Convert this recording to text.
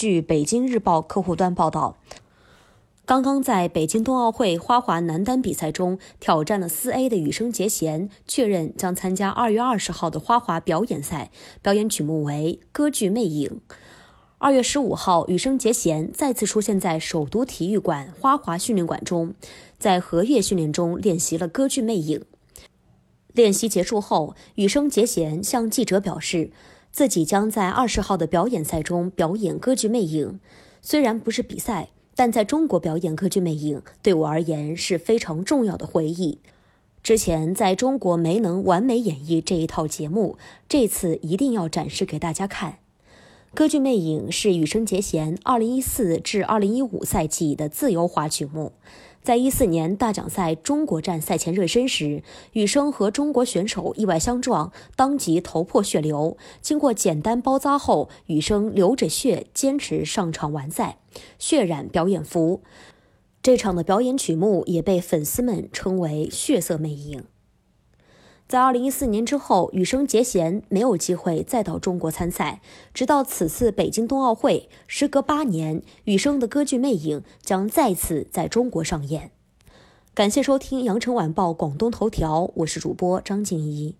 据北京日报客户端报道，刚刚在北京冬奥会花滑男单比赛中挑战了四 A 的羽生结弦确认将参加二月二十号的花滑表演赛，表演曲目为《歌剧魅影》。二月十五号，羽生结弦再次出现在首都体育馆花滑训练馆中，在荷叶训练中练习了《歌剧魅影》。练习结束后，羽生结弦向记者表示，自己将在二十号的表演赛中表演《歌剧魅影》。虽然不是比赛，但在中国表演《歌剧魅影》对我而言是非常重要的回忆。之前在中国没能完美演绎这一套节目，这次一定要展示给大家看。《歌剧魅影》是羽生结弦2014至2015赛季的自由滑曲目。在一四年大奖赛中国站赛前热身时，羽生和中国选手意外相撞，当即头破血流。经过简单包扎后，羽生流着血坚持上场完赛，血染表演服。这场的表演曲目也被粉丝们称为“血色魅影”。在二零一四年之后，羽生结弦没有机会再到中国参赛，直到此次北京冬奥会，时隔八年，羽生的歌剧《魅影》将再次在中国上演。感谢收听羊城晚报广东头条，我是主播张静怡。